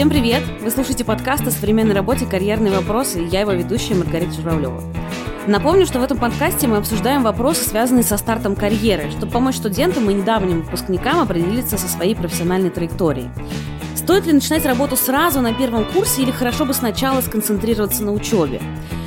Всем привет! Вы слушаете подкаст о современной работе «Карьерные вопросы» и я его ведущая Маргарита Журавлева. Напомню, что в этом подкасте мы обсуждаем вопросы, связанные со стартом карьеры, чтобы помочь студентам и недавним выпускникам определиться со своей профессиональной траекторией. Стоит ли начинать работу сразу на первом курсе или хорошо бы сначала сконцентрироваться на учебе?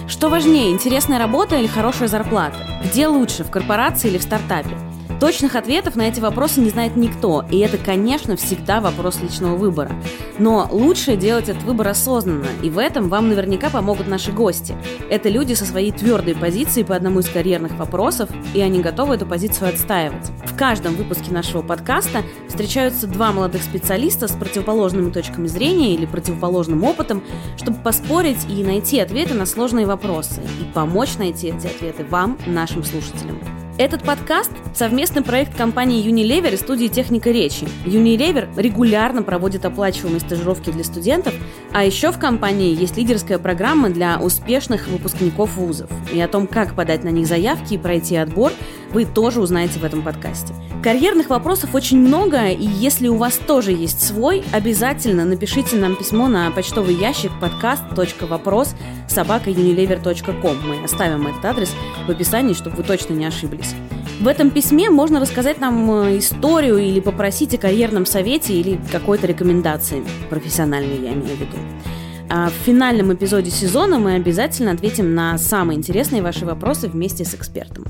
Что важнее, интересная работа или хорошая зарплата? Где лучше, в корпорации или в стартапе? Точных ответов на эти вопросы не знает никто, и это, конечно, всегда вопрос личного выбора. Но лучше делать этот выбор осознанно, и в этом вам наверняка помогут наши гости. Это люди со своей твердой позицией по одному из карьерных вопросов, и они готовы эту позицию отстаивать. В каждом выпуске нашего подкаста встречаются два молодых специалиста с противоположными точками зрения или противоположным опытом, чтобы поспорить и найти ответы на сложные вопросы, и помочь найти эти ответы вам, нашим слушателям. Этот подкаст – совместный проект компании Unilever и студии «Техника речи». Unilever регулярно проводит оплачиваемые стажировки для студентов, а еще в компании есть лидерская программа для успешных выпускников вузов. И о том, как подать на них заявки и пройти отбор, вы тоже узнаете в этом подкасте. Карьерных вопросов очень много, и если у вас тоже есть свой, обязательно напишите нам письмо на почтовый ящик подкаст.вопрос собакаunilever.com. Мы оставим этот адрес в описании, чтобы вы точно не ошиблись. В этом письме можно рассказать нам э, историю или попросить о карьерном совете или какой-то рекомендации, профессиональной я имею в виду. А в финальном эпизоде сезона мы обязательно ответим на самые интересные ваши вопросы вместе с экспертом.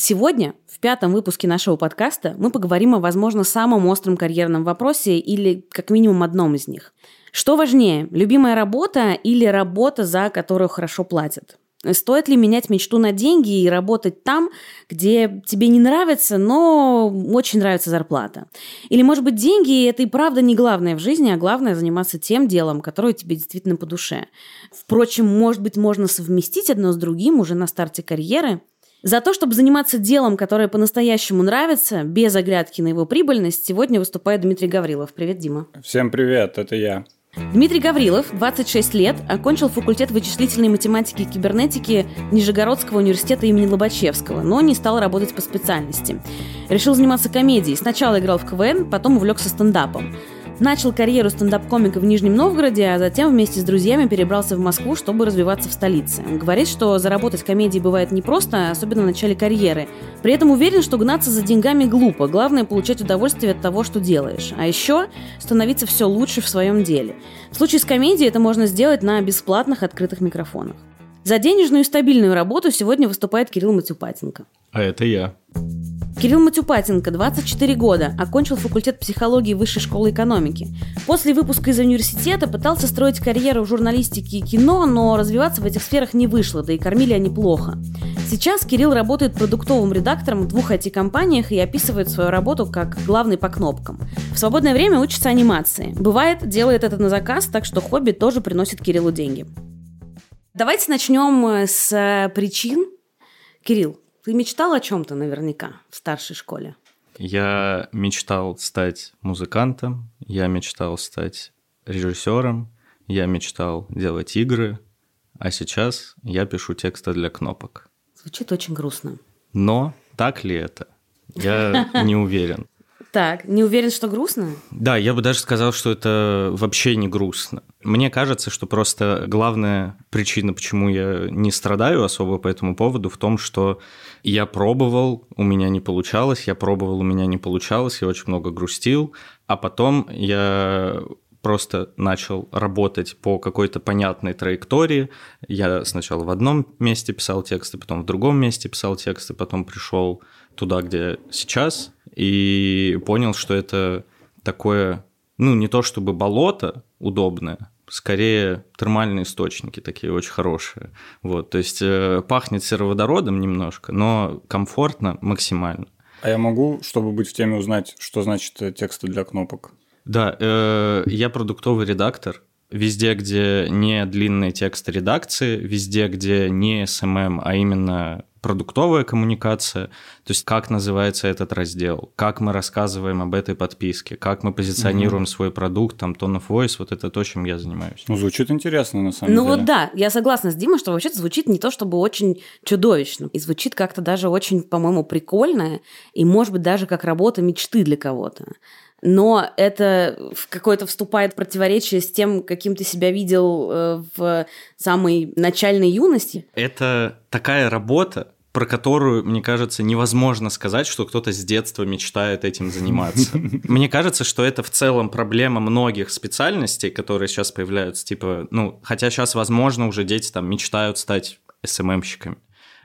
Сегодня, в пятом выпуске нашего подкаста, мы поговорим о, возможно, самом остром карьерном вопросе или как минимум одном из них. Что важнее, любимая работа или работа, за которую хорошо платят? Стоит ли менять мечту на деньги и работать там, где тебе не нравится, но очень нравится зарплата? Или, может быть, деньги – это и правда не главное в жизни, а главное – заниматься тем делом, которое тебе действительно по душе? Впрочем, может быть, можно совместить одно с другим уже на старте карьеры – за то, чтобы заниматься делом, которое по-настоящему нравится, без оглядки на его прибыльность, сегодня выступает Дмитрий Гаврилов. Привет, Дима. Всем привет, это я. Дмитрий Гаврилов, 26 лет, окончил факультет вычислительной математики и кибернетики Нижегородского университета имени Лобачевского, но не стал работать по специальности. Решил заниматься комедией. Сначала играл в КВН, потом увлекся стендапом. Начал карьеру стендап-комика в Нижнем Новгороде, а затем вместе с друзьями перебрался в Москву, чтобы развиваться в столице. Говорит, что заработать комедии бывает непросто, особенно в начале карьеры. При этом уверен, что гнаться за деньгами глупо. Главное – получать удовольствие от того, что делаешь. А еще становиться все лучше в своем деле. В случае с комедией это можно сделать на бесплатных открытых микрофонах. За денежную и стабильную работу сегодня выступает Кирилл Матюпатенко. А это я. Кирилл Матюпатенко, 24 года, окончил факультет психологии Высшей школы экономики. После выпуска из университета пытался строить карьеру в журналистике и кино, но развиваться в этих сферах не вышло, да и кормили они плохо. Сейчас Кирилл работает продуктовым редактором в двух IT-компаниях и описывает свою работу как главный по кнопкам. В свободное время учится анимации. Бывает, делает это на заказ, так что хобби тоже приносит Кириллу деньги. Давайте начнем с э, причин. Кирилл, ты мечтал о чем-то наверняка в старшей школе? Я мечтал стать музыкантом, я мечтал стать режиссером, я мечтал делать игры, а сейчас я пишу тексты для кнопок. Звучит очень грустно. Но так ли это? Я не уверен. Так, не уверен, что грустно? Да, я бы даже сказал, что это вообще не грустно. Мне кажется, что просто главная причина, почему я не страдаю особо по этому поводу, в том, что я пробовал, у меня не получалось, я пробовал, у меня не получалось, я очень много грустил, а потом я просто начал работать по какой-то понятной траектории. Я сначала в одном месте писал тексты, потом в другом месте писал тексты, потом пришел туда, где сейчас, и понял, что это такое, ну, не то чтобы болото удобное, скорее термальные источники такие очень хорошие. Вот, то есть э, пахнет сероводородом немножко, но комфортно максимально. А я могу, чтобы быть в теме, узнать, что значит э, тексты для кнопок? Да, э, я продуктовый редактор. Везде, где не длинные тексты редакции, везде, где не SMM, а именно продуктовая коммуникация, то есть как называется этот раздел, как мы рассказываем об этой подписке, как мы позиционируем угу. свой продукт, там, tone of voice, вот это то, чем я занимаюсь. Ну, звучит интересно, на самом ну, деле. Ну вот да, я согласна с Димой, что вообще звучит не то чтобы очень чудовищно, и звучит как-то даже очень, по-моему, прикольно, и, может быть, даже как работа мечты для кого-то. но это в какое-то вступает в противоречие с тем, каким ты себя видел э, в самой начальной юности. Это такая работа, про которую, мне кажется, невозможно сказать, что кто-то с детства мечтает этим заниматься. Мне кажется, что это в целом проблема многих специальностей, которые сейчас появляются, типа, ну, хотя сейчас, возможно, уже дети там мечтают стать СММщиками.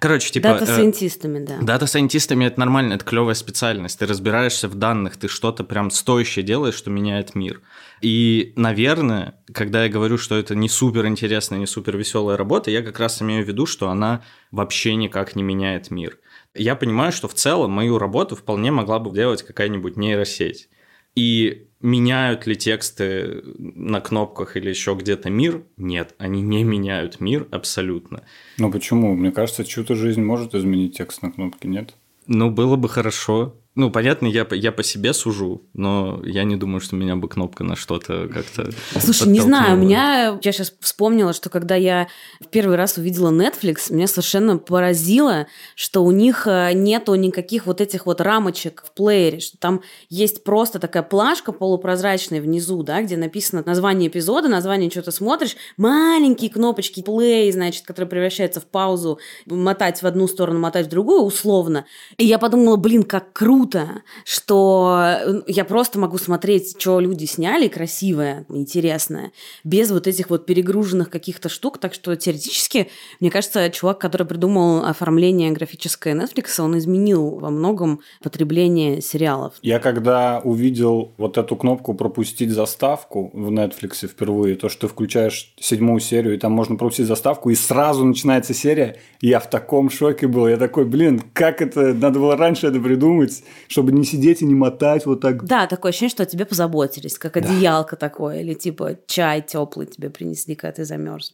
Короче, типа... Дата-сайентистами, э, да. Дата-сайентистами это нормально, это клевая специальность. Ты разбираешься в данных, ты что-то прям стоящее делаешь, что меняет мир. И, наверное, когда я говорю, что это не супер интересная, не супер веселая работа, я как раз имею в виду, что она вообще никак не меняет мир. Я понимаю, что в целом мою работу вполне могла бы делать какая-нибудь нейросеть. И меняют ли тексты на кнопках или еще где-то мир? Нет, они не меняют мир абсолютно. Ну почему? Мне кажется, чью-то жизнь может изменить текст на кнопке, нет? Ну, было бы хорошо. Ну, понятно, я, я по себе сужу, но я не думаю, что меня бы кнопка на что-то как-то Слушай, не знаю, у меня... Я сейчас вспомнила, что когда я в первый раз увидела Netflix, меня совершенно поразило, что у них э, нету никаких вот этих вот рамочек в плеере, что там есть просто такая плашка полупрозрачная внизу, да, где написано название эпизода, название что-то смотришь, маленькие кнопочки play, значит, которые превращаются в паузу, мотать в одну сторону, мотать в другую, условно. И я подумала, блин, как круто круто, что я просто могу смотреть, что люди сняли красивое, интересное, без вот этих вот перегруженных каких-то штук. Так что теоретически, мне кажется, чувак, который придумал оформление графическое Netflix, он изменил во многом потребление сериалов. Я когда увидел вот эту кнопку «Пропустить заставку» в Netflix впервые, то, что ты включаешь седьмую серию, и там можно пропустить заставку, и сразу начинается серия, я в таком шоке был. Я такой, блин, как это, надо было раньше это придумать чтобы не сидеть и не мотать вот так. Да, такое ощущение, что о тебе позаботились, как одеялко да. такое, или типа чай теплый тебе принесли, когда ты замерз.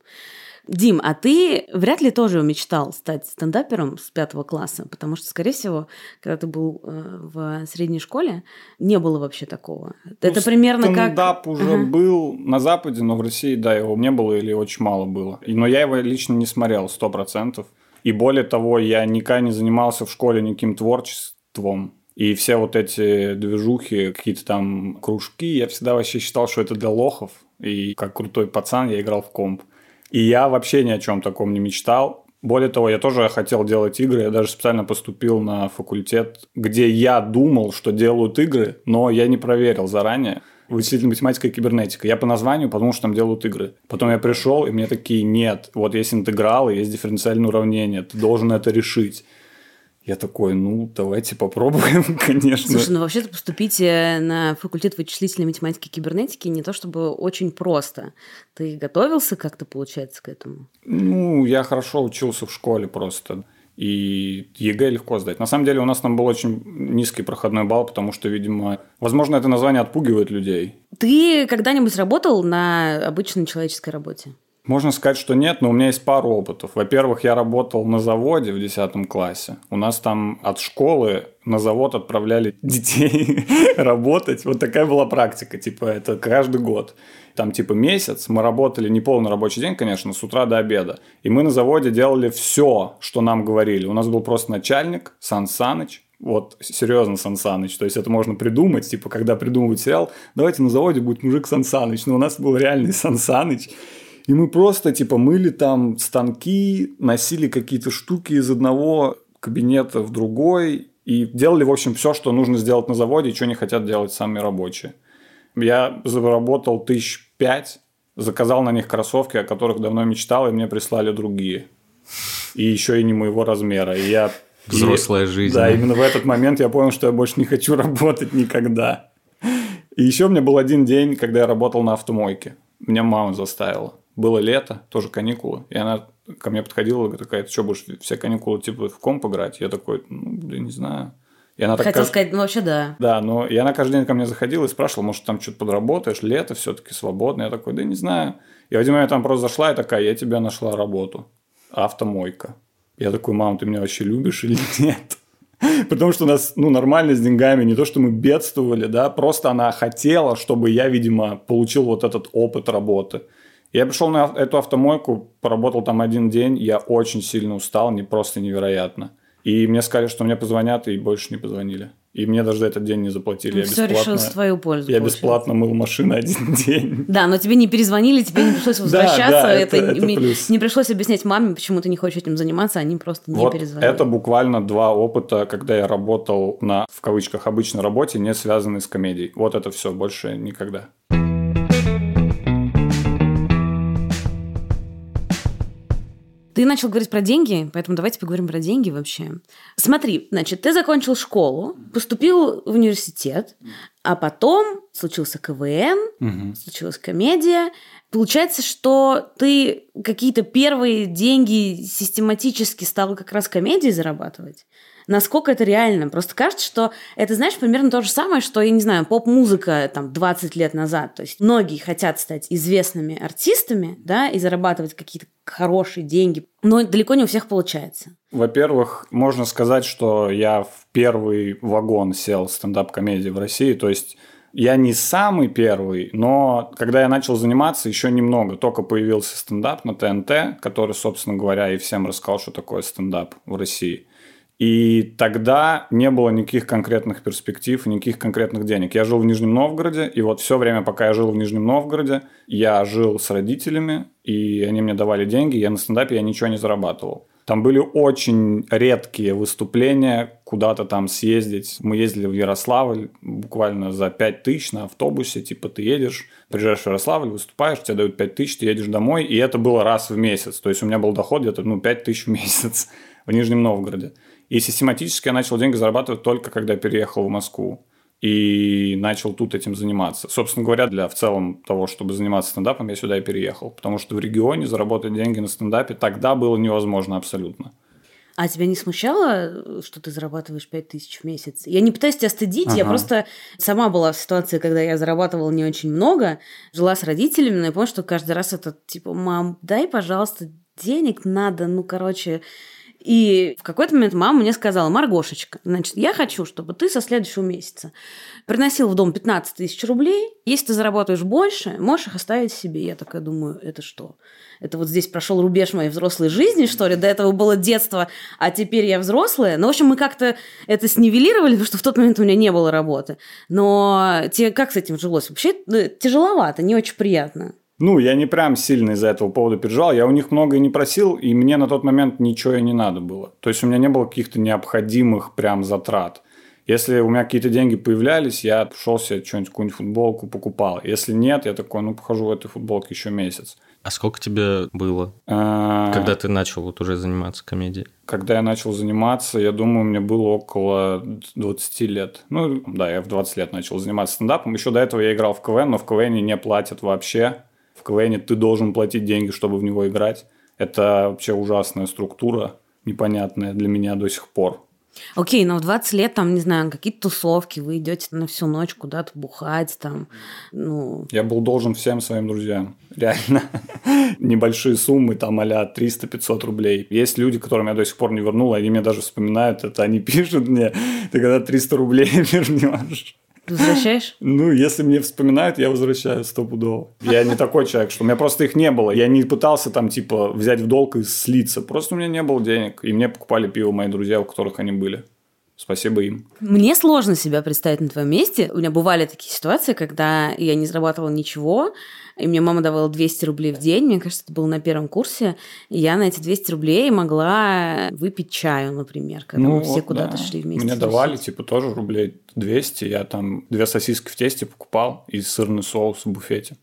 Дим, а ты вряд ли тоже мечтал стать стендапером с пятого класса, потому что, скорее всего, когда ты был э, в средней школе, не было вообще такого. Ну, Это примерно стендап как... Стендап уже uh-huh. был на Западе, но в России, да, его не было или очень мало было. Но я его лично не смотрел, сто процентов. И более того, я никогда не занимался в школе никаким творчеством. И все вот эти движухи, какие-то там кружки, я всегда вообще считал, что это для лохов. И как крутой пацан я играл в комп. И я вообще ни о чем таком не мечтал. Более того, я тоже хотел делать игры. Я даже специально поступил на факультет, где я думал, что делают игры, но я не проверил заранее. Вычислительная математика и кибернетика. Я по названию подумал, что там делают игры. Потом я пришел, и мне такие, нет, вот есть интегралы, есть дифференциальное уравнение, ты должен это решить. Я такой, ну, давайте попробуем, конечно. Слушай, ну вообще-то поступить э, на факультет вычислительной математики и кибернетики не то чтобы очень просто. Ты готовился как-то, получается, к этому? Ну, я хорошо учился в школе просто. И ЕГЭ легко сдать. На самом деле у нас там был очень низкий проходной балл, потому что, видимо, возможно, это название отпугивает людей. Ты когда-нибудь работал на обычной человеческой работе? Можно сказать, что нет, но у меня есть пару опытов. Во-первых, я работал на заводе в 10 классе. У нас там от школы на завод отправляли детей работать. Вот такая была практика, типа это каждый год. Там типа месяц мы работали не полный рабочий день, конечно, с утра до обеда. И мы на заводе делали все, что нам говорили. У нас был просто начальник, Сан Саныч, вот, серьезно, Сан Саныч. То есть, это можно придумать, типа, когда придумывают сериал, давайте на заводе будет мужик Сан Саныч. Но у нас был реальный Сан Саныч. И мы просто типа мыли там станки, носили какие-то штуки из одного кабинета в другой и делали, в общем, все, что нужно сделать на заводе, и что не хотят делать сами рабочие. Я заработал тысяч пять, заказал на них кроссовки, о которых давно мечтал, и мне прислали другие. И еще и не моего размера. И я Взрослая жизнь. Да, именно в этот момент я понял, что я больше не хочу работать никогда. И еще у меня был один день, когда я работал на автомойке. Меня мама заставила было лето, тоже каникулы, и она ко мне подходила, такая, ты что, будешь все каникулы типа в комп играть? Я такой, ну, блин, не знаю. И она Хотел так, сказать, ну вообще да. Да, но и она каждый день ко мне заходила и спрашивала, может, там что-то подработаешь, лето все-таки свободно. Я такой, да не знаю. И в один момент там просто зашла и такая, я тебе нашла работу. Автомойка. Я такой, мам, ты меня вообще любишь или нет? Потому что у нас, ну, нормально с деньгами, не то, что мы бедствовали, да, просто она хотела, чтобы я, видимо, получил вот этот опыт работы. Я пришел на эту автомойку, поработал там один день, я очень сильно устал, не просто невероятно. И мне сказали, что мне позвонят, и больше не позвонили. И мне даже за этот день не заплатили. Ну, я все решилось в твою пользу. я получается. бесплатно мыл машину один день. Да, но тебе не перезвонили, тебе не пришлось Да, возвращаться. да, это, это- это не, плюс. не пришлось объяснять маме, почему ты не хочешь этим заниматься, они просто не вот перезвонили. это буквально два опыта, когда я работал на, в кавычках, обычной работе, не связанной с комедией. Вот это все, больше никогда. Ты начал говорить про деньги, поэтому давайте поговорим про деньги вообще. Смотри, значит, ты закончил школу, поступил в университет, а потом случился КВН, Мгм. случилась комедия. Получается, что ты какие-то первые деньги систематически стал как раз комедией зарабатывать? Насколько это реально? Просто кажется, что это, знаешь, примерно то же самое, что, я не знаю, поп-музыка там 20 лет назад. То есть многие хотят стать известными артистами, да, и зарабатывать какие-то хорошие деньги, но далеко не у всех получается. Во-первых, можно сказать, что я в первый вагон сел стендап-комедии в России. То есть я не самый первый, но когда я начал заниматься, еще немного. Только появился стендап на ТНТ, который, собственно говоря, и всем рассказал, что такое стендап в России. И тогда не было никаких конкретных перспектив, никаких конкретных денег. Я жил в Нижнем Новгороде, и вот все время, пока я жил в Нижнем Новгороде, я жил с родителями, и они мне давали деньги, я на стендапе я ничего не зарабатывал. Там были очень редкие выступления, куда-то там съездить. Мы ездили в Ярославль буквально за 5 тысяч на автобусе. Типа ты едешь, приезжаешь в Ярославль, выступаешь, тебе дают 5 тысяч, ты едешь домой. И это было раз в месяц. То есть у меня был доход где-то ну, 5 тысяч в месяц в Нижнем Новгороде. И систематически я начал деньги зарабатывать только когда переехал в Москву и начал тут этим заниматься. Собственно говоря, для в целом того, чтобы заниматься стендапом, я сюда и переехал. Потому что в регионе заработать деньги на стендапе тогда было невозможно абсолютно. А тебя не смущало, что ты зарабатываешь 5 тысяч в месяц? Я не пытаюсь тебя стыдить, я Ага. просто сама была в ситуации, когда я зарабатывала не очень много, жила с родителями, но я поняла, что каждый раз это типа, мам, дай, пожалуйста, денег надо, ну, короче... И в какой-то момент мама мне сказала, Маргошечка, значит, я хочу, чтобы ты со следующего месяца приносил в дом 15 тысяч рублей. Если ты заработаешь больше, можешь их оставить себе. Я такая думаю, это что? Это вот здесь прошел рубеж моей взрослой жизни, что ли? До этого было детство, а теперь я взрослая. Ну, в общем, мы как-то это снивелировали, потому что в тот момент у меня не было работы. Но тебе как с этим жилось? Вообще э, тяжеловато, не очень приятно. Ну, я не прям сильно из-за этого повода переживал. Я у них много и не просил, и мне на тот момент ничего и не надо было. То есть у меня не было каких-то необходимых прям затрат. Если у меня какие-то деньги появлялись, я шел себе что-нибудь, какую-нибудь футболку покупал. Если нет, я такой, ну, похожу в этой футболке еще месяц. А сколько тебе было, А, когда ты начал вот уже заниматься комедией? Когда я начал заниматься, я думаю, мне было около 20 лет. Ну, да, я в 20 лет начал заниматься стендапом. Еще до этого я играл в КВН, но в КВН не платят вообще. В КВН ты должен платить деньги, чтобы в него играть. Это вообще ужасная структура, непонятная для меня до сих пор. Окей, но в 20 лет, там, не знаю, какие-то тусовки, вы идете на всю ночь куда-то бухать, там, ну... Я был должен всем своим друзьям. Реально. Небольшие суммы, там, а 300-500 рублей. Есть люди, которым я до сих пор не вернул, они мне даже вспоминают это, они пишут мне, ты когда 300 рублей вернешь. Возвращаешь? Ну, если мне вспоминают, я возвращаю стопудово. Я не такой человек, что у меня просто их не было. Я не пытался там, типа, взять в долг и слиться. Просто у меня не было денег. И мне покупали пиво мои друзья, у которых они были. Спасибо им. Мне сложно себя представить на твоем месте. У меня бывали такие ситуации, когда я не зарабатывала ничего, и мне мама давала 200 рублей в день. Мне кажется, это было на первом курсе. И я на эти 200 рублей могла выпить чаю, например, когда мы все Ну вот, куда-то да. шли вместе. Мне давали, типа, тоже рублей 200. Я там две сосиски в тесте покупал и сырный соус в буфете.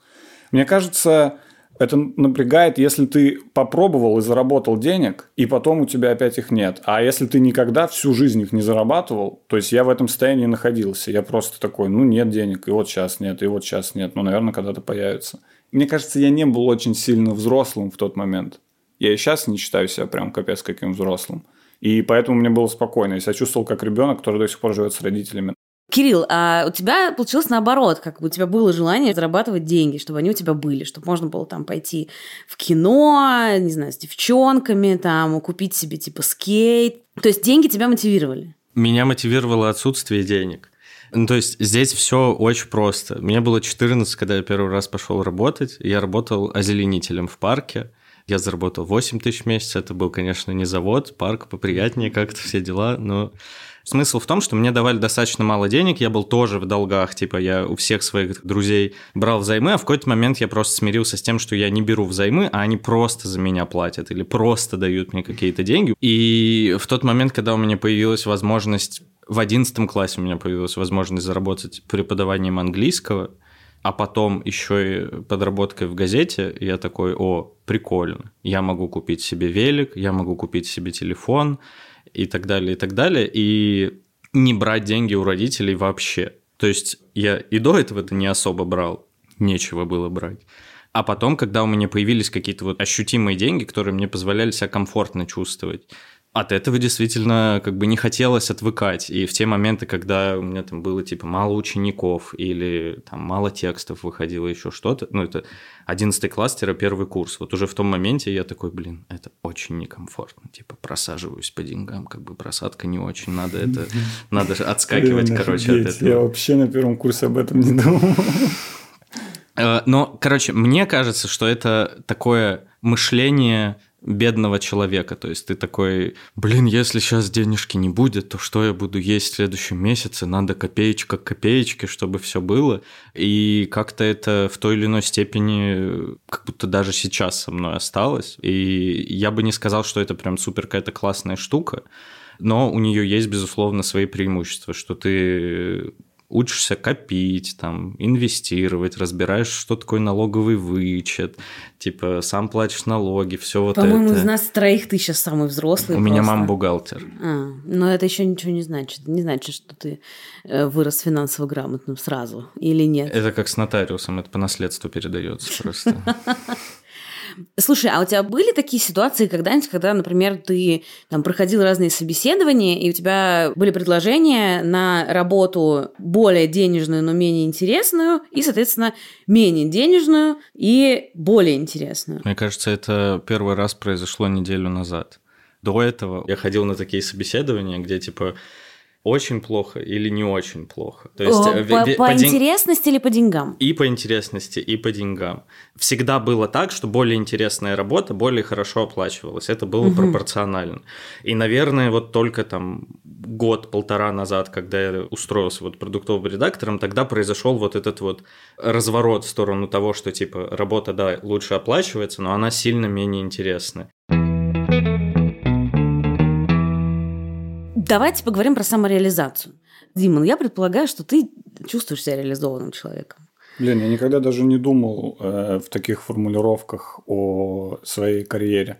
Мне кажется, это напрягает, если ты попробовал и заработал денег, и потом у тебя опять их нет. А если ты никогда всю жизнь их не зарабатывал, то есть я в этом состоянии находился. Я просто такой, ну нет денег, и вот сейчас нет, и вот сейчас нет. Ну, наверное, когда-то появится. Мне кажется, я не был очень сильно взрослым в тот момент. Я и сейчас не считаю себя прям капец каким взрослым. И поэтому мне было спокойно. Я себя чувствовал как ребенок, который до сих пор живет с родителями. Кирилл, а у тебя получилось наоборот, как бы у тебя было желание зарабатывать деньги, чтобы они у тебя были, чтобы можно было там пойти в кино, не знаю, с девчонками, там, купить себе типа скейт. То есть деньги тебя мотивировали. Меня мотивировало отсутствие денег. Ну, то есть здесь все очень просто. Мне было 14, когда я первый раз пошел работать. Я работал озеленителем в парке. Я заработал 8 тысяч в месяц. Это был, конечно, не завод, парк поприятнее как-то все дела, но Смысл в том, что мне давали достаточно мало денег, я был тоже в долгах, типа я у всех своих друзей брал взаймы, а в какой-то момент я просто смирился с тем, что я не беру взаймы, а они просто за меня платят или просто дают мне какие-то деньги. И в тот момент, когда у меня появилась возможность в одиннадцатом классе у меня появилась возможность заработать преподаванием английского, а потом еще и подработкой в газете, я такой, о, прикольно, я могу купить себе велик, я могу купить себе телефон и так далее, и так далее, и не брать деньги у родителей вообще. То есть я и до этого это не особо брал, нечего было брать. А потом, когда у меня появились какие-то вот ощутимые деньги, которые мне позволяли себя комфортно чувствовать, от этого действительно как бы не хотелось отвыкать. И в те моменты, когда у меня там было типа мало учеников или там мало текстов выходило еще что-то, ну это 11 класс первый курс, вот уже в том моменте я такой, блин, это очень некомфортно, типа просаживаюсь по деньгам, как бы просадка не очень, надо это, надо отскакивать, короче, от этого. Я вообще на первом курсе об этом не думал. Э, но, короче, мне кажется, что это такое мышление бедного человека. То есть ты такой, блин, если сейчас денежки не будет, то что я буду есть в следующем месяце? Надо копеечка к копеечке, чтобы все было. И как-то это в той или иной степени как будто даже сейчас со мной осталось. И я бы не сказал, что это прям супер какая-то классная штука, но у нее есть, безусловно, свои преимущества, что ты учишься копить, там, инвестировать, разбираешь, что такое налоговый вычет, типа, сам платишь налоги, все вот По-моему, это. из нас троих ты сейчас самый взрослый. У меня просто. мама бухгалтер. А, но это еще ничего не значит. Не значит, что ты э, вырос финансово грамотным сразу или нет. Это как с нотариусом, это по наследству передается просто. Слушай, а у тебя были такие ситуации когда-нибудь, когда, например, ты там проходил разные собеседования, и у тебя были предложения на работу более денежную, но менее интересную, и, соответственно, менее денежную и более интересную? Мне кажется, это первый раз произошло неделю назад. До этого я ходил на такие собеседования, где типа очень плохо или не очень плохо. То есть, О, э, по, по, по интересности день... или по деньгам? И по интересности, и по деньгам. Всегда было так, что более интересная работа более хорошо оплачивалась. Это было угу. пропорционально. И, наверное, вот только там год-полтора назад, когда я устроился вот продуктовым редактором, тогда произошел вот этот вот разворот в сторону того, что типа работа, да, лучше оплачивается, но она сильно менее интересная. Давайте поговорим про самореализацию. Дима, ну я предполагаю, что ты чувствуешь себя реализованным человеком. Блин, я никогда даже не думал э, в таких формулировках о своей карьере.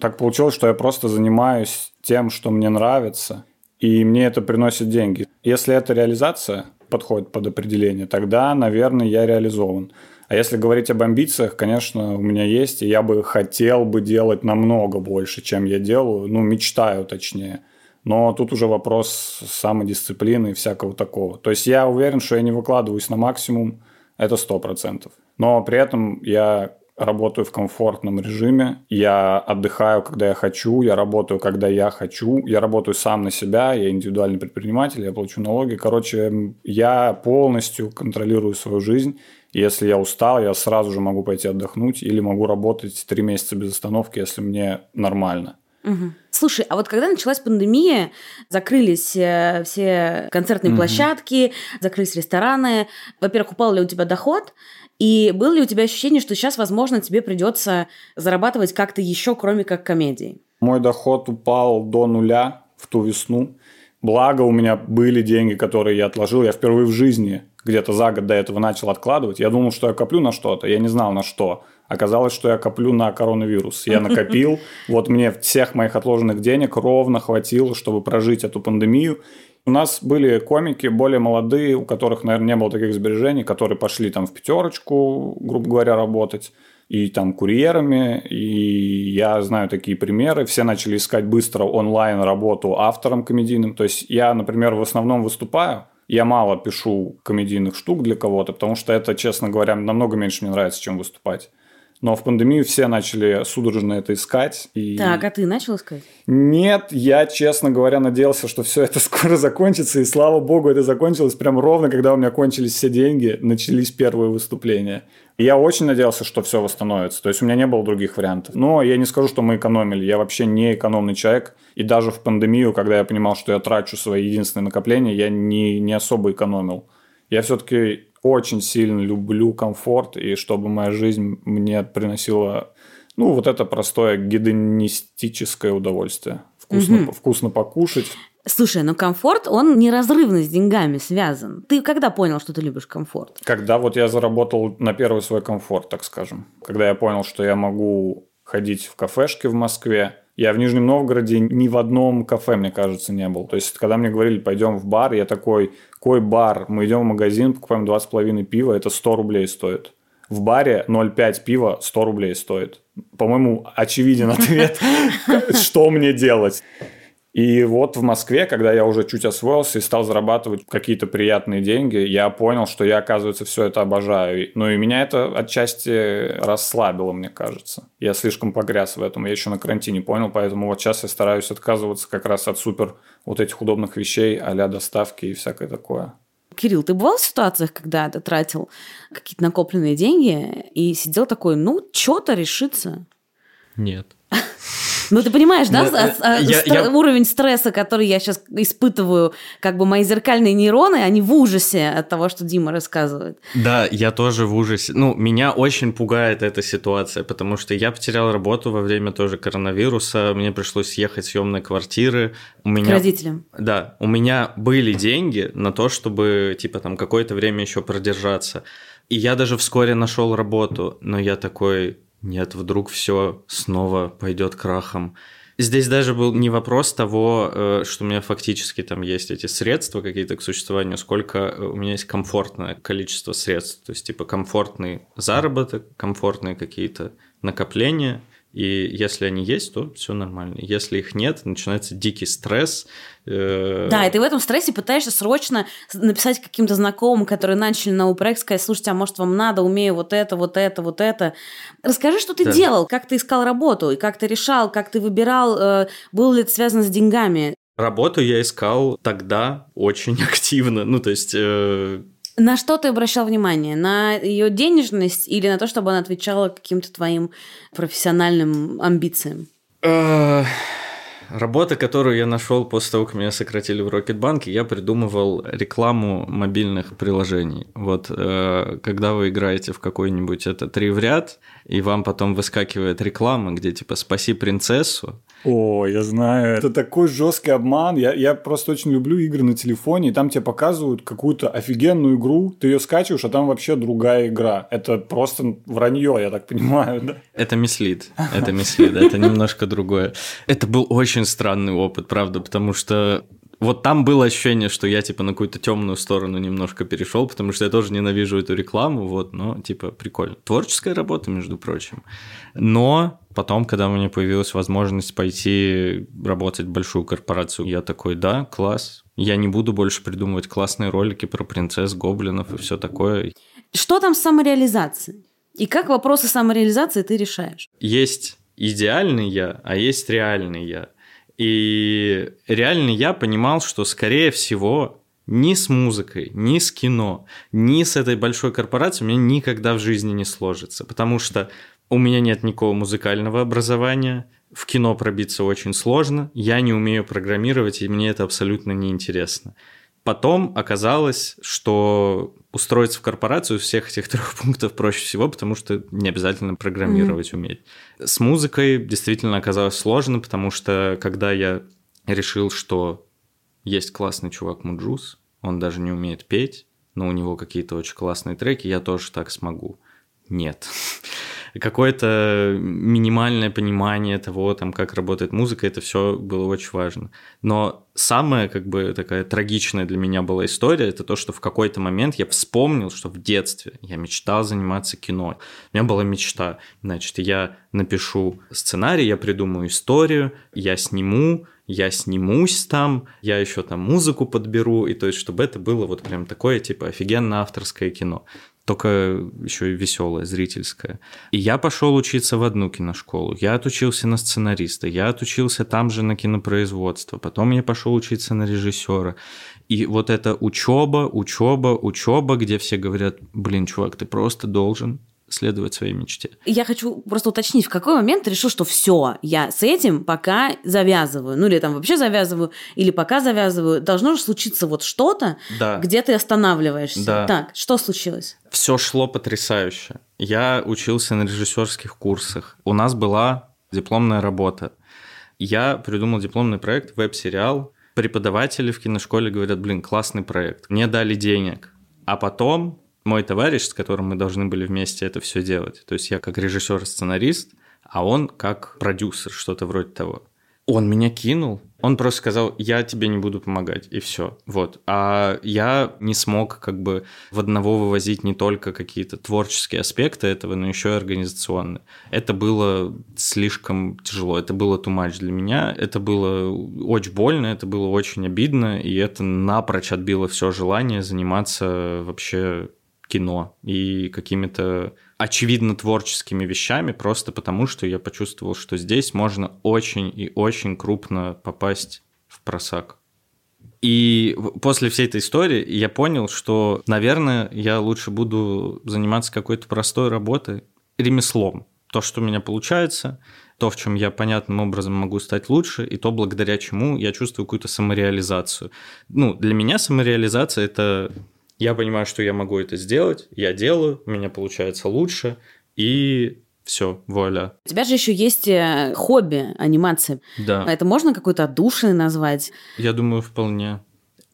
Так получилось, что я просто занимаюсь тем, что мне нравится, и мне это приносит деньги. Если эта реализация подходит под определение, тогда, наверное, я реализован. А если говорить об амбициях, конечно, у меня есть, и я бы хотел бы делать намного больше, чем я делаю, ну, мечтаю точнее. Но тут уже вопрос самодисциплины и всякого такого. То есть я уверен, что я не выкладываюсь на максимум, это 100%. Но при этом я работаю в комфортном режиме, я отдыхаю, когда я хочу, я работаю, когда я хочу, я работаю сам на себя, я индивидуальный предприниматель, я плачу налоги. Короче, я полностью контролирую свою жизнь. Если я устал, я сразу же могу пойти отдохнуть или могу работать три месяца без остановки, если мне нормально. Угу. Слушай, а вот когда началась пандемия, закрылись э, все концертные угу. площадки, закрылись рестораны. Во-первых, упал ли у тебя доход? И было ли у тебя ощущение, что сейчас, возможно, тебе придется зарабатывать как-то еще, кроме как комедии? Мой доход упал до нуля в ту весну. Благо, у меня были деньги, которые я отложил. Я впервые в жизни где-то за год до этого начал откладывать. Я думал, что я коплю на что-то. Я не знал, на что. Оказалось, что я коплю на коронавирус. Я накопил. Вот мне всех моих отложенных денег ровно хватило, чтобы прожить эту пандемию. У нас были комики более молодые, у которых, наверное, не было таких сбережений, которые пошли там в пятерочку, грубо говоря, работать и там курьерами, и я знаю такие примеры. Все начали искать быстро онлайн работу автором комедийным. То есть я, например, в основном выступаю, я мало пишу комедийных штук для кого-то, потому что это, честно говоря, намного меньше мне нравится, чем выступать. Но в пандемию все начали судорожно это искать. И... Так, а ты начал искать? Нет, я, честно говоря, надеялся, что все это скоро закончится. И слава богу, это закончилось прям ровно, когда у меня кончились все деньги, начались первые выступления. И я очень надеялся, что все восстановится. То есть у меня не было других вариантов. Но я не скажу, что мы экономили. Я вообще не экономный человек. И даже в пандемию, когда я понимал, что я трачу свои единственные накопления, я не, не особо экономил. Я все-таки очень сильно люблю комфорт, и чтобы моя жизнь мне приносила, ну, вот это простое гедонистическое удовольствие. Вкусно, угу. вкусно покушать. Слушай, но комфорт, он неразрывно с деньгами связан. Ты когда понял, что ты любишь комфорт? Когда вот я заработал на первый свой комфорт, так скажем. Когда я понял, что я могу ходить в кафешки в Москве, я в Нижнем Новгороде ни в одном кафе, мне кажется, не был. То есть, когда мне говорили, пойдем в бар, я такой, какой бар? Мы идем в магазин, покупаем 20,5 пива, это 100 рублей стоит. В баре 0,5 пива 100 рублей стоит. По-моему, очевиден ответ, что мне делать. И вот в Москве, когда я уже чуть освоился и стал зарабатывать какие-то приятные деньги, я понял, что я, оказывается, все это обожаю. Ну и меня это отчасти расслабило, мне кажется. Я слишком погряз в этом. Я еще на карантине понял, поэтому вот сейчас я стараюсь отказываться как раз от супер вот этих удобных вещей, а доставки и всякое такое. Кирилл, ты бывал в ситуациях, когда ты тратил какие-то накопленные деньги и сидел такой, ну, что-то решится? Нет. Ну, ты понимаешь, да, э, а, я, уровень стресса, который я сейчас испытываю, как бы мои зеркальные нейроны, они в ужасе от того, что Дима рассказывает. Да, я тоже в ужасе. Ну, меня очень пугает эта ситуация, потому что я потерял работу во время тоже коронавируса, мне пришлось съехать с съемной квартиры. У меня... К родителям. Да, у меня были деньги на то, чтобы, типа, там, какое-то время еще продержаться. И я даже вскоре нашел работу, но я такой, нет, вдруг все снова пойдет крахом. Здесь даже был не вопрос того, э, что у меня фактически там есть эти средства какие-то к существованию, сколько э, у меня есть комфортное количество средств. То есть, типа, комфортный заработок, комфортные какие-то накопления – и если они есть, то все нормально. Если их нет, начинается дикий стресс. Э, да, и ты в этом стрессе пытаешься срочно написать каким-то знакомым, которые начали новый проект, сказать, слушайте, а может вам надо, умею вот это, вот это, вот это. Расскажи, что ты да. делал, как ты искал работу, и как ты решал, как ты выбирал, э, было ли это связано с деньгами. Работу я искал тогда очень активно. Ну, то есть э, на что ты обращал внимание? На ее денежность или на то, чтобы она отвечала каким-то твоим профессиональным амбициям? Э, работа, которую я нашел после того, как меня сократили в Рокетбанке, я придумывал рекламу мобильных приложений. Вот э, когда вы играете в какой-нибудь это три в ряд, и вам потом выскакивает реклама, где типа «Спаси принцессу», о, я знаю. Это такой жесткий обман. Я, я просто очень люблю игры на телефоне, и там тебе показывают какую-то офигенную игру, ты ее скачиваешь, а там вообще другая игра. Это просто вранье, я так понимаю, да? Это мислит. Это мислит, это немножко другое. Это был очень странный опыт, правда, потому что вот там было ощущение, что я типа на какую-то темную сторону немножко перешел, потому что я тоже ненавижу эту рекламу, вот, но типа прикольно. Творческая работа, между прочим. Но потом, когда у меня появилась возможность пойти работать в большую корпорацию, я такой, да, класс. Я не буду больше придумывать классные ролики про принцесс, гоблинов и все такое. Что там с самореализацией? И как вопросы самореализации ты решаешь? Есть идеальный я, а есть реальный я. И реально я понимал, что, скорее всего, ни с музыкой, ни с кино, ни с этой большой корпорацией у меня никогда в жизни не сложится, потому что у меня нет никакого музыкального образования, в кино пробиться очень сложно, я не умею программировать, и мне это абсолютно неинтересно. Потом оказалось, что устроиться в корпорацию всех этих трех пунктов проще всего, потому что не обязательно программировать mm-hmm. уметь. С музыкой действительно оказалось сложно, потому что когда я решил, что есть классный чувак Муджус, он даже не умеет петь, но у него какие-то очень классные треки, я тоже так смогу. Нет. какое-то минимальное понимание того, там, как работает музыка, это все было очень важно. Но самая, как бы, такая трагичная для меня была история, это то, что в какой-то момент я вспомнил, что в детстве я мечтал заниматься кино. У меня была мечта, значит, я напишу сценарий, я придумаю историю, я сниму, я снимусь там, я еще там музыку подберу, и то есть, чтобы это было вот прям такое, типа, офигенно авторское кино. Только еще и веселая, зрительская. И я пошел учиться в одну киношколу. Я отучился на сценариста, я отучился там же на кинопроизводство. Потом я пошел учиться на режиссера. И вот эта учеба, учеба, учеба, где все говорят, блин, чувак, ты просто должен следовать своей мечте. Я хочу просто уточнить, в какой момент ты решил, что все, я с этим пока завязываю, ну или там вообще завязываю, или пока завязываю, должно же случиться вот что-то, да. где ты останавливаешься. Да. Так, что случилось? Все шло потрясающе. Я учился на режиссерских курсах. У нас была дипломная работа. Я придумал дипломный проект, веб-сериал. Преподаватели в киношколе говорят, блин, классный проект. Мне дали денег. А потом мой товарищ, с которым мы должны были вместе это все делать. То есть я как режиссер-сценарист, а он как продюсер, что-то вроде того. Он меня кинул. Он просто сказал, я тебе не буду помогать, и все. Вот. А я не смог как бы в одного вывозить не только какие-то творческие аспекты этого, но еще и организационные. Это было слишком тяжело, это было too much для меня, это было очень больно, это было очень обидно, и это напрочь отбило все желание заниматься вообще кино и какими-то очевидно творческими вещами, просто потому что я почувствовал, что здесь можно очень и очень крупно попасть в просак. И после всей этой истории я понял, что, наверное, я лучше буду заниматься какой-то простой работой, ремеслом. То, что у меня получается, то, в чем я понятным образом могу стать лучше, и то, благодаря чему я чувствую какую-то самореализацию. Ну, для меня самореализация – это я понимаю, что я могу это сделать, я делаю, у меня получается лучше, и все, вуаля. У тебя же еще есть э, хобби анимации. Да. Это можно какой-то отдушиной назвать? Я думаю, вполне.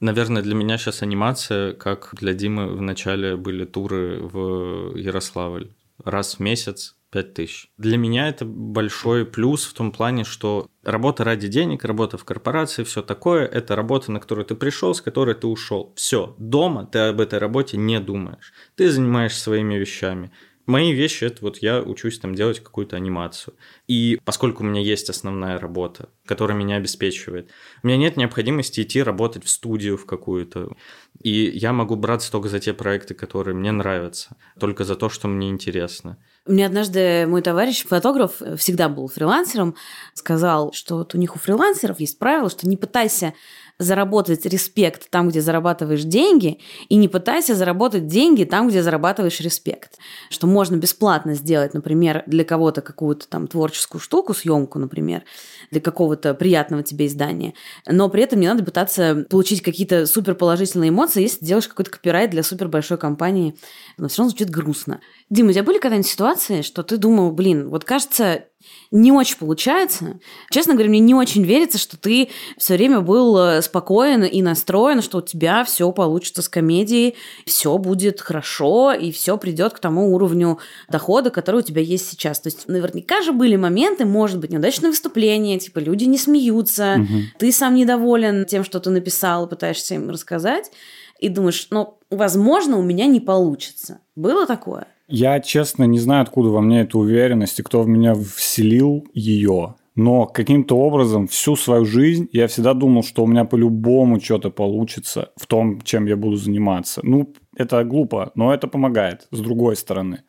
Наверное, для меня сейчас анимация, как для Димы в начале были туры в Ярославль. Раз в месяц 5000. Для меня это большой плюс в том плане, что работа ради денег, работа в корпорации, все такое, это работа, на которую ты пришел, с которой ты ушел. Все, дома ты об этой работе не думаешь. Ты занимаешься своими вещами. Мои вещи это вот я учусь там делать какую-то анимацию. И поскольку у меня есть основная работа, которая меня обеспечивает, у меня нет необходимости идти работать в студию в какую-то. И я могу браться только за те проекты, которые мне нравятся, только за то, что мне интересно. Мне однажды мой товарищ, фотограф, всегда был фрилансером, сказал, что вот у них у фрилансеров есть правило, что не пытайся заработать респект там, где зарабатываешь деньги, и не пытайся заработать деньги там, где зарабатываешь респект. Что можно бесплатно сделать, например, для кого-то какую-то там творческую штуку, съемку, например, для какого-то приятного тебе издания, но при этом не надо пытаться получить какие-то суперположительные эмоции, если ты делаешь какой-то копирайт для супер большой компании, но все равно звучит грустно. Дима, у тебя были когда-нибудь ситуации, что ты думал, блин, вот кажется, не очень получается. Честно говоря, мне не очень верится, что ты все время был э, спокоен и настроен, что у тебя все получится с комедией, все будет хорошо, и все придет к тому уровню дохода, который у тебя есть сейчас. То есть наверняка же были моменты, может быть, неудачное выступление, типа люди не смеются, угу. ты сам недоволен тем, что ты написал, пытаешься им рассказать, и думаешь, ну, возможно, у меня не получится. Было такое? Я, честно, не знаю, откуда во мне эта уверенность и кто в меня вселил ее. Но каким-то образом всю свою жизнь я всегда думал, что у меня по-любому что-то получится в том, чем я буду заниматься. Ну, это глупо, но это помогает, с другой стороны.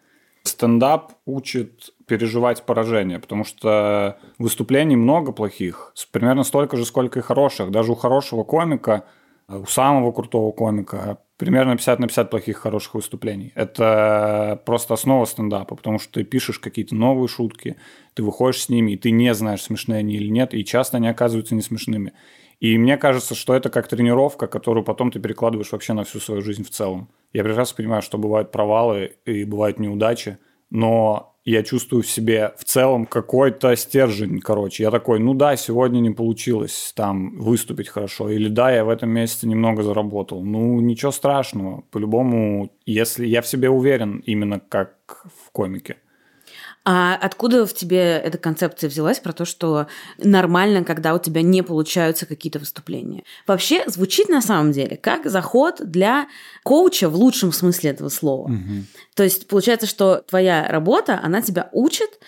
Стендап учит переживать поражение, потому что выступлений много плохих, примерно столько же, сколько и хороших. Даже у хорошего комика, у самого крутого комика примерно 50 на 50 плохих хороших выступлений. Это просто основа стендапа, потому что ты пишешь какие-то новые шутки, ты выходишь с ними, и ты не знаешь, смешные они или нет, и часто они оказываются не смешными. И мне кажется, что это как тренировка, которую потом ты перекладываешь вообще на всю свою жизнь в целом. Я прекрасно понимаю, что бывают провалы и бывают неудачи, но я чувствую в себе в целом какой-то стержень, короче. Я такой, ну да, сегодня не получилось там выступить хорошо, или да, я в этом месяце немного заработал. Ну, ничего страшного. По-любому, если я в себе уверен, именно как в комике. А откуда в тебе эта концепция взялась про то, что нормально, когда у тебя не получаются какие-то выступления? Вообще звучит на самом деле как заход для коуча в лучшем смысле этого слова. Угу. То есть получается, что твоя работа, она тебя учит,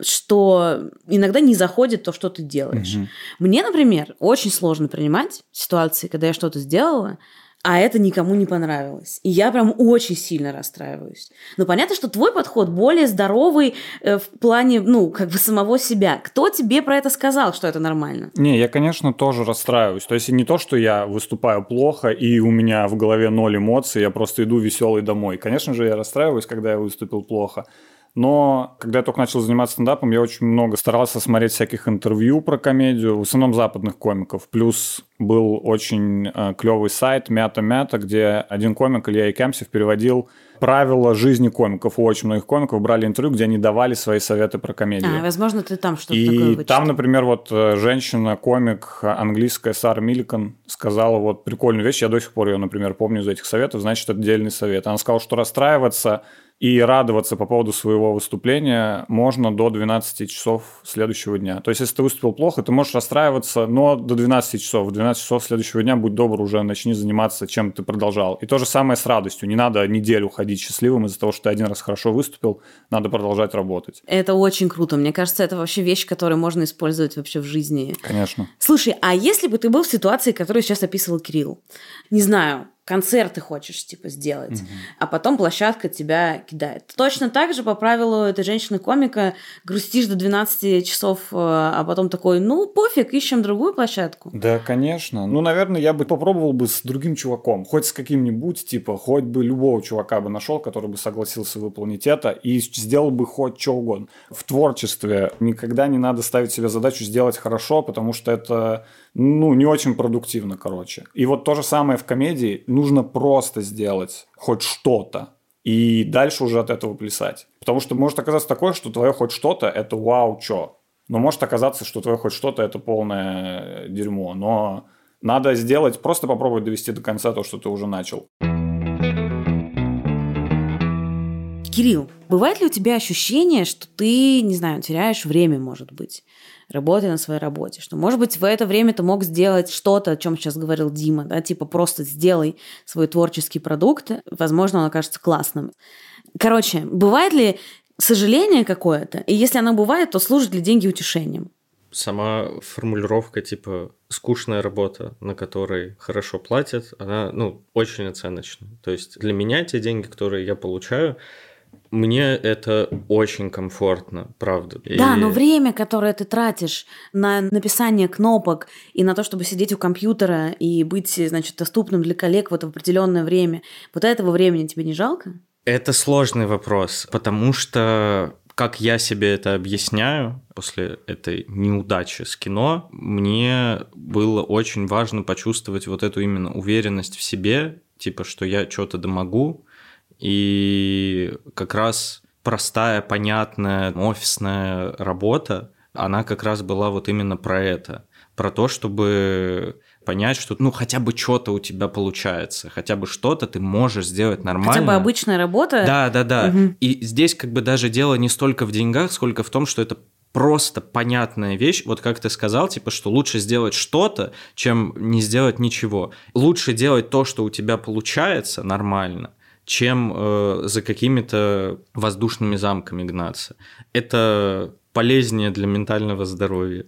что иногда не заходит то, что ты делаешь. Угу. Мне, например, очень сложно принимать ситуации, когда я что-то сделала, а это никому не понравилось. И я прям очень сильно расстраиваюсь. Но понятно, что твой подход более здоровый э, в плане, ну, как бы самого себя. Кто тебе про это сказал, что это нормально? Не, я, конечно, тоже расстраиваюсь. То есть не то, что я выступаю плохо и у меня в голове ноль эмоций, я просто иду веселый домой. Конечно же, я расстраиваюсь, когда я выступил плохо. Но когда я только начал заниматься стендапом, я очень много старался смотреть всяких интервью про комедию, в основном западных комиков. Плюс был очень э, клевый сайт Мята-Мята, где один комик, Илья Икемсев, переводил правила жизни комиков. У очень многих комиков брали интервью, где они давали свои советы про комедию. А, возможно, ты там что-то И такое вычитал. там, например, вот э, женщина-комик английская Сара Милликан сказала вот прикольную вещь, я до сих пор ее, например, помню из этих советов, значит, это отдельный совет. Она сказала, что расстраиваться и радоваться по поводу своего выступления можно до 12 часов следующего дня. То есть, если ты выступил плохо, ты можешь расстраиваться, но до 12 часов. В 12 часов следующего дня, будь добр, уже начни заниматься, чем ты продолжал. И то же самое с радостью. Не надо неделю ходить счастливым из-за того, что ты один раз хорошо выступил, надо продолжать работать. Это очень круто. Мне кажется, это вообще вещь, которую можно использовать вообще в жизни. Конечно. Слушай, а если бы ты был в ситуации, которую сейчас описывал Кирилл? Не знаю, концерты хочешь, типа, сделать, угу. а потом площадка тебя кидает. Точно так же по правилу этой женщины-комика грустишь до 12 часов, э, а потом такой, ну, пофиг, ищем другую площадку. Да, конечно. Ну, наверное, я бы попробовал бы с другим чуваком, хоть с каким-нибудь, типа, хоть бы любого чувака бы нашел, который бы согласился выполнить это и сделал бы хоть что угодно. В творчестве никогда не надо ставить себе задачу сделать хорошо, потому что это ну, не очень продуктивно, короче. И вот то же самое в комедии. Нужно просто сделать хоть что-то. И дальше уже от этого плясать. Потому что может оказаться такое, что твое хоть что-то – это вау, чё. Но может оказаться, что твое хоть что-то – это полное дерьмо. Но надо сделать, просто попробовать довести до конца то, что ты уже начал. Кирилл, бывает ли у тебя ощущение, что ты, не знаю, теряешь время, может быть? работая на своей работе. Что, может быть, в это время ты мог сделать что-то, о чем сейчас говорил Дима, да, типа просто сделай свой творческий продукт, возможно, он окажется классным. Короче, бывает ли сожаление какое-то? И если оно бывает, то служит ли деньги утешением? Сама формулировка типа скучная работа, на которой хорошо платят, она ну, очень оценочна. То есть для меня те деньги, которые я получаю, мне это очень комфортно, правда. Да, и... но время, которое ты тратишь на написание кнопок и на то, чтобы сидеть у компьютера и быть, значит, доступным для коллег в это определенное время, вот этого времени тебе не жалко? Это сложный вопрос, потому что как я себе это объясняю после этой неудачи с кино, мне было очень важно почувствовать вот эту именно уверенность в себе, типа, что я что-то домогу, и как раз простая, понятная офисная работа, она как раз была вот именно про это. Про то, чтобы понять, что ну хотя бы что-то у тебя получается, хотя бы что-то ты можешь сделать нормально. Хотя бы обычная работа. Да, да, да. Угу. И здесь как бы даже дело не столько в деньгах, сколько в том, что это просто понятная вещь, вот как ты сказал, типа, что лучше сделать что-то, чем не сделать ничего. Лучше делать то, что у тебя получается нормально, чем э, за какими-то воздушными замками гнаться. Это полезнее для ментального здоровья.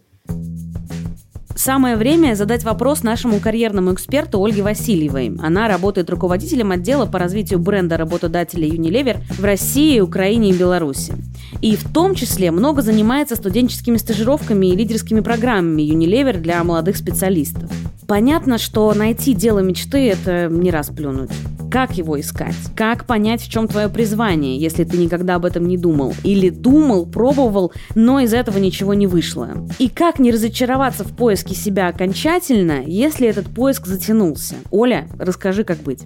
Самое время задать вопрос нашему карьерному эксперту Ольге Васильевой. Она работает руководителем отдела по развитию бренда работодателя Unilever в России, Украине и Беларуси. И в том числе много занимается студенческими стажировками и лидерскими программами Unilever для молодых специалистов. Понятно, что найти дело мечты – это не раз плюнуть. Как его искать? Как понять, в чем твое призвание, если ты никогда об этом не думал? Или думал, пробовал, но из этого ничего не вышло? И как не разочароваться в поиске себя окончательно, если этот поиск затянулся? Оля, расскажи, как быть.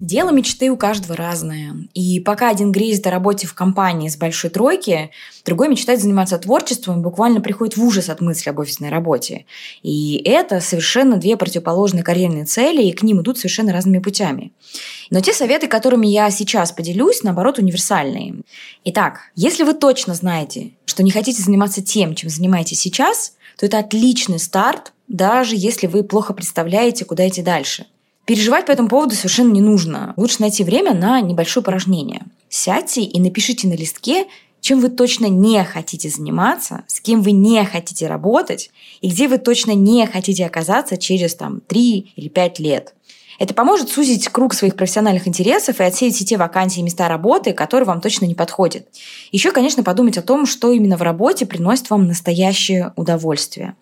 Дело мечты у каждого разное. И пока один грезит о работе в компании с большой тройки, другой мечтает заниматься творчеством и буквально приходит в ужас от мысли об офисной работе. И это совершенно две противоположные карьерные цели, и к ним идут совершенно разными путями. Но те советы, которыми я сейчас поделюсь, наоборот, универсальные. Итак, если вы точно знаете, что не хотите заниматься тем, чем занимаетесь сейчас, то это отличный старт, даже если вы плохо представляете, куда идти дальше – Переживать по этому поводу совершенно не нужно. Лучше найти время на небольшое упражнение. Сядьте и напишите на листке, чем вы точно не хотите заниматься, с кем вы не хотите работать и где вы точно не хотите оказаться через там, 3 или 5 лет. Это поможет сузить круг своих профессиональных интересов и отсеять те вакансии и места работы, которые вам точно не подходят. Еще, конечно, подумать о том, что именно в работе приносит вам настоящее удовольствие.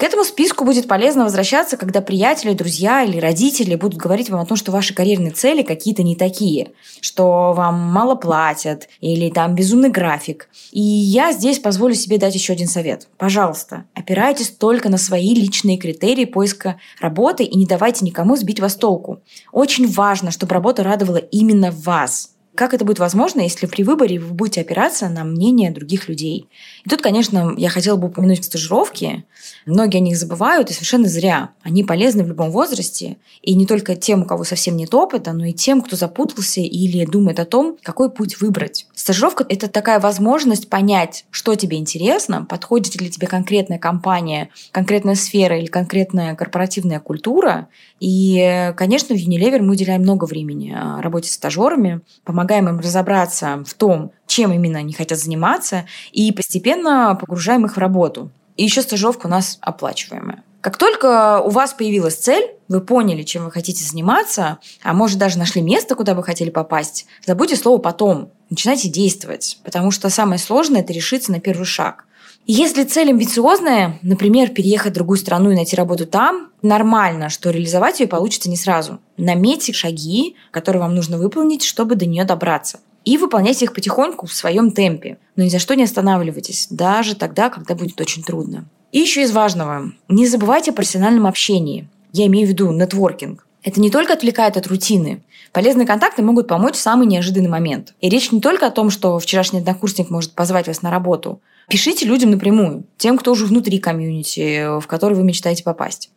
К этому списку будет полезно возвращаться, когда приятели, друзья или родители будут говорить вам о том, что ваши карьерные цели какие-то не такие, что вам мало платят или там безумный график. И я здесь позволю себе дать еще один совет. Пожалуйста, опирайтесь только на свои личные критерии поиска работы и не давайте никому сбить вас толку. Очень важно, чтобы работа радовала именно вас. Как это будет возможно, если при выборе вы будете опираться на мнение других людей? И тут, конечно, я хотела бы упомянуть стажировки. Многие о них забывают, и совершенно зря. Они полезны в любом возрасте, и не только тем, у кого совсем нет опыта, но и тем, кто запутался или думает о том, какой путь выбрать. Стажировка – это такая возможность понять, что тебе интересно, подходит ли тебе конкретная компания, конкретная сфера или конкретная корпоративная культура. И, конечно, в Unilever мы уделяем много времени а, работе с стажерами, помогаем им разобраться в том, чем именно они хотят заниматься, и постепенно погружаем их в работу. И еще стажировка у нас оплачиваемая. Как только у вас появилась цель, вы поняли, чем вы хотите заниматься, а может даже нашли место, куда вы хотели попасть, забудьте слово «потом». Начинайте действовать, потому что самое сложное – это решиться на первый шаг. Если цель амбициозная, например, переехать в другую страну и найти работу там, нормально, что реализовать ее получится не сразу. Наметьте шаги, которые вам нужно выполнить, чтобы до нее добраться. И выполняйте их потихоньку в своем темпе. Но ни за что не останавливайтесь, даже тогда, когда будет очень трудно. И еще из важного. Не забывайте о профессиональном общении. Я имею в виду нетворкинг. Это не только отвлекает от рутины. Полезные контакты могут помочь в самый неожиданный момент. И речь не только о том, что вчерашний однокурсник может позвать вас на работу. Пишите людям напрямую, тем, кто уже внутри комьюнити, в который вы мечтаете попасть.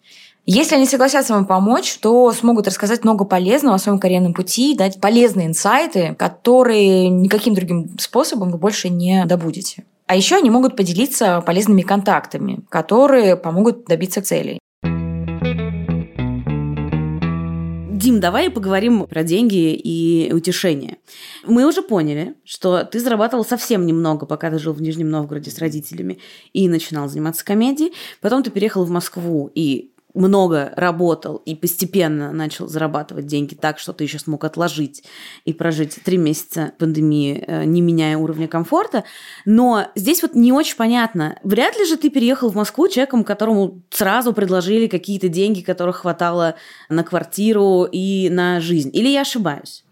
Если они согласятся вам помочь, то смогут рассказать много полезного о своем карьерном пути, дать полезные инсайты, которые никаким другим способом вы больше не добудете. А еще они могут поделиться полезными контактами, которые помогут добиться целей. Дим, давай поговорим про деньги и утешение. Мы уже поняли, что ты зарабатывал совсем немного, пока ты жил в Нижнем Новгороде с родителями и начинал заниматься комедией. Потом ты переехал в Москву и много работал и постепенно начал зарабатывать деньги так, что ты еще смог отложить и прожить три месяца пандемии, э, не меняя уровня комфорта. Но здесь вот не очень понятно. Вряд ли же ты переехал в Москву человеком, которому сразу предложили какие-то деньги, которых хватало на квартиру и на жизнь. Или я ошибаюсь?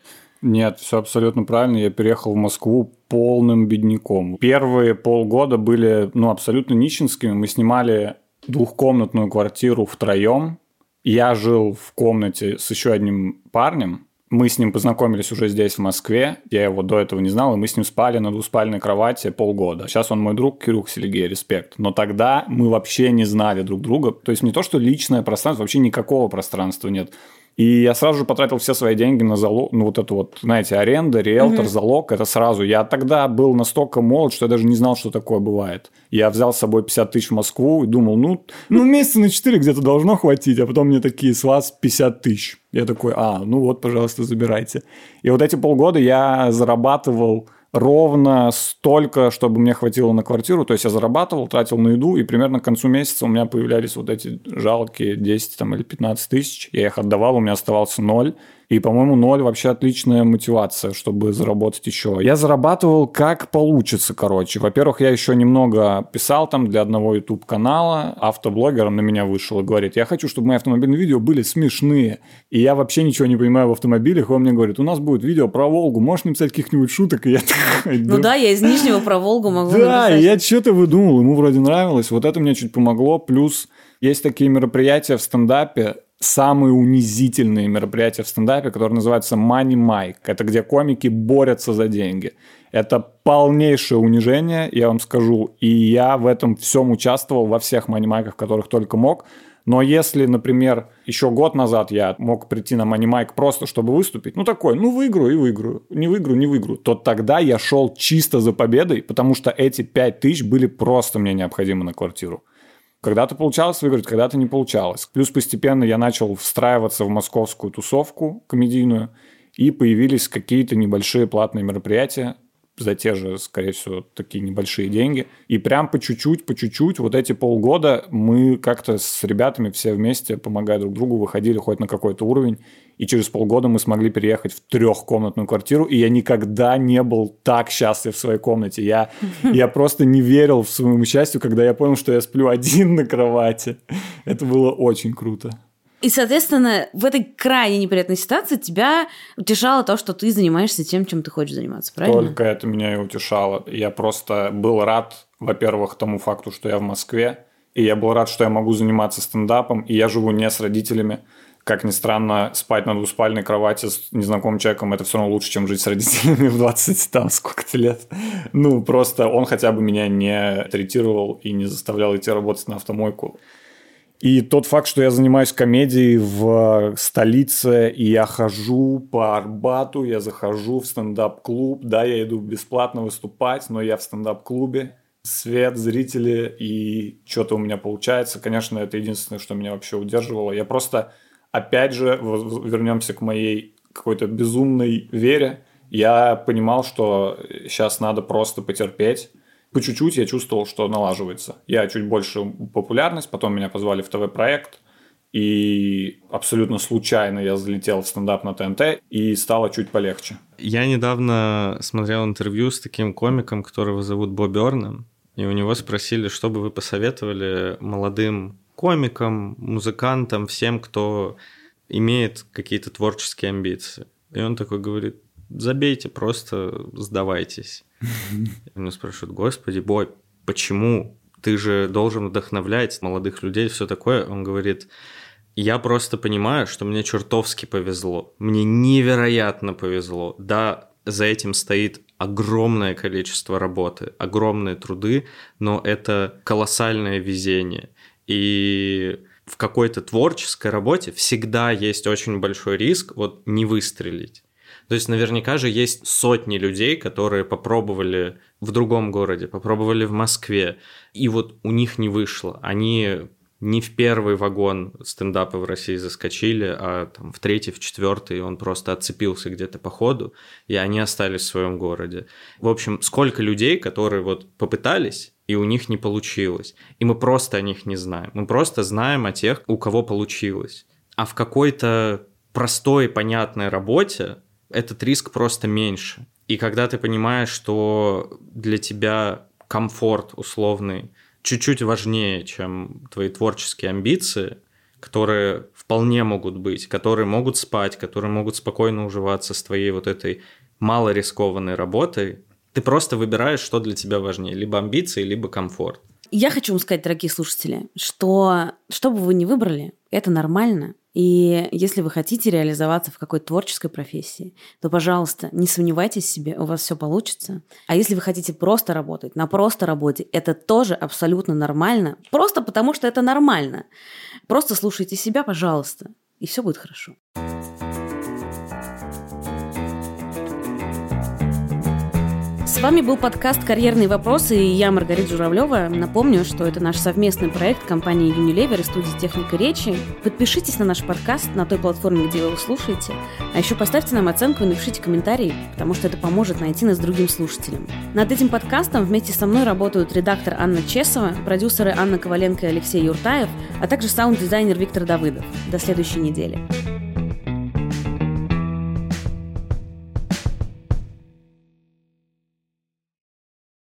Нет, все абсолютно правильно. Я переехал в Москву полным бедняком. Первые полгода были ну, абсолютно нищенскими. Мы снимали двухкомнатную квартиру втроем. Я жил в комнате с еще одним парнем. Мы с ним познакомились уже здесь, в Москве. Я его до этого не знал, и мы с ним спали на двуспальной кровати полгода. Сейчас он мой друг, Кирюх Селигей, респект. Но тогда мы вообще не знали друг друга. То есть не то, что личное пространство, вообще никакого пространства нет. И я сразу же потратил все свои деньги на залог, ну вот это вот, знаете, аренда, риэлтор, угу. залог, это сразу. Я тогда был настолько молод, что я даже не знал, что такое бывает. Я взял с собой 50 тысяч в Москву и думал, ну, ну месяца на 4 где-то должно хватить, а потом мне такие, с вас 50 тысяч. Я такой, а, ну вот, пожалуйста, забирайте. И вот эти полгода я зарабатывал ровно столько, чтобы мне хватило на квартиру. То есть я зарабатывал, тратил на еду, и примерно к концу месяца у меня появлялись вот эти жалкие 10 там, или 15 тысяч. Я их отдавал, у меня оставался ноль. И, по-моему, ноль вообще отличная мотивация, чтобы заработать еще. Я зарабатывал как получится, короче. Во-первых, я еще немного писал там для одного YouTube-канала. Автоблогер на меня вышел и говорит, я хочу, чтобы мои автомобильные видео были смешные. И я вообще ничего не понимаю в автомобилях. И он мне говорит, у нас будет видео про Волгу, можешь написать каких-нибудь шуток? И я такой, Ну да, я из Нижнего про Волгу могу Да, я что-то выдумал, ему вроде нравилось. Вот это мне чуть помогло. Плюс есть такие мероприятия в стендапе, самые унизительные мероприятия в стендапе, которые называются Money Mike. Это где комики борются за деньги. Это полнейшее унижение, я вам скажу. И я в этом всем участвовал во всех манимайках, которых только мог. Но если, например, еще год назад я мог прийти на манимайк просто, чтобы выступить, ну такой, ну выиграю и выиграю, не выиграю, не выиграю, то тогда я шел чисто за победой, потому что эти пять тысяч были просто мне необходимы на квартиру. Когда-то получалось выиграть, когда-то не получалось. Плюс постепенно я начал встраиваться в московскую тусовку комедийную, и появились какие-то небольшие платные мероприятия. За те же, скорее всего, такие небольшие деньги. И прям по чуть-чуть, по чуть-чуть, вот эти полгода мы как-то с ребятами все вместе, помогая друг другу, выходили хоть на какой-то уровень. И через полгода мы смогли переехать в трехкомнатную квартиру, и я никогда не был так счастлив в своей комнате. Я, я просто не верил в своему счастью, когда я понял, что я сплю один на кровати. Это было очень круто. И, соответственно, в этой крайне неприятной ситуации тебя утешало то, что ты занимаешься тем, чем ты хочешь заниматься, правильно? Только это меня и утешало. Я просто был рад, во-первых, тому факту, что я в Москве, и я был рад, что я могу заниматься стендапом, и я живу не с родителями. Как ни странно, спать на двуспальной кровати с незнакомым человеком – это все равно лучше, чем жить с родителями в 20 там сколько-то лет. Ну, просто он хотя бы меня не третировал и не заставлял идти работать на автомойку. И тот факт, что я занимаюсь комедией в столице, и я хожу по Арбату, я захожу в стендап-клуб, да, я иду бесплатно выступать, но я в стендап-клубе, свет, зрители, и что-то у меня получается. Конечно, это единственное, что меня вообще удерживало. Я просто, опять же, вернемся к моей какой-то безумной вере. Я понимал, что сейчас надо просто потерпеть, по чуть-чуть я чувствовал, что налаживается. Я чуть больше популярность, потом меня позвали в ТВ-проект, и абсолютно случайно я залетел в стендап на ТНТ, и стало чуть полегче. Я недавно смотрел интервью с таким комиком, которого зовут Бобби Орном, и у него спросили, что бы вы посоветовали молодым комикам, музыкантам, всем, кто имеет какие-то творческие амбиции. И он такой говорит, забейте, просто сдавайтесь. Меня спрашивают, господи, Бой, почему? Ты же должен вдохновлять молодых людей, все такое. Он говорит, я просто понимаю, что мне чертовски повезло. Мне невероятно повезло. Да, за этим стоит огромное количество работы, огромные труды, но это колоссальное везение. И в какой-то творческой работе всегда есть очень большой риск вот не выстрелить. То есть наверняка же есть сотни людей, которые попробовали в другом городе, попробовали в Москве, и вот у них не вышло. Они не в первый вагон стендапа в России заскочили, а там в третий, в четвертый он просто отцепился где-то по ходу, и они остались в своем городе. В общем, сколько людей, которые вот попытались, и у них не получилось. И мы просто о них не знаем. Мы просто знаем о тех, у кого получилось. А в какой-то простой, понятной работе этот риск просто меньше. И когда ты понимаешь, что для тебя комфорт условный чуть-чуть важнее, чем твои творческие амбиции, которые вполне могут быть, которые могут спать, которые могут спокойно уживаться с твоей вот этой мало рискованной работой, ты просто выбираешь, что для тебя важнее, либо амбиции, либо комфорт. Я хочу вам сказать, дорогие слушатели, что что бы вы ни выбрали, это нормально. И если вы хотите реализоваться в какой-то творческой профессии, то, пожалуйста, не сомневайтесь в себе, у вас все получится. А если вы хотите просто работать на просто работе, это тоже абсолютно нормально. Просто потому, что это нормально. Просто слушайте себя, пожалуйста, и все будет хорошо. С вами был подкаст «Карьерные вопросы» и я, Маргарита Журавлева. Напомню, что это наш совместный проект компании Unilever и студии «Техника речи». Подпишитесь на наш подкаст на той платформе, где вы его слушаете. А еще поставьте нам оценку и напишите комментарий, потому что это поможет найти нас другим слушателям. Над этим подкастом вместе со мной работают редактор Анна Чесова, продюсеры Анна Коваленко и Алексей Юртаев, а также саунд-дизайнер Виктор Давыдов. До следующей недели.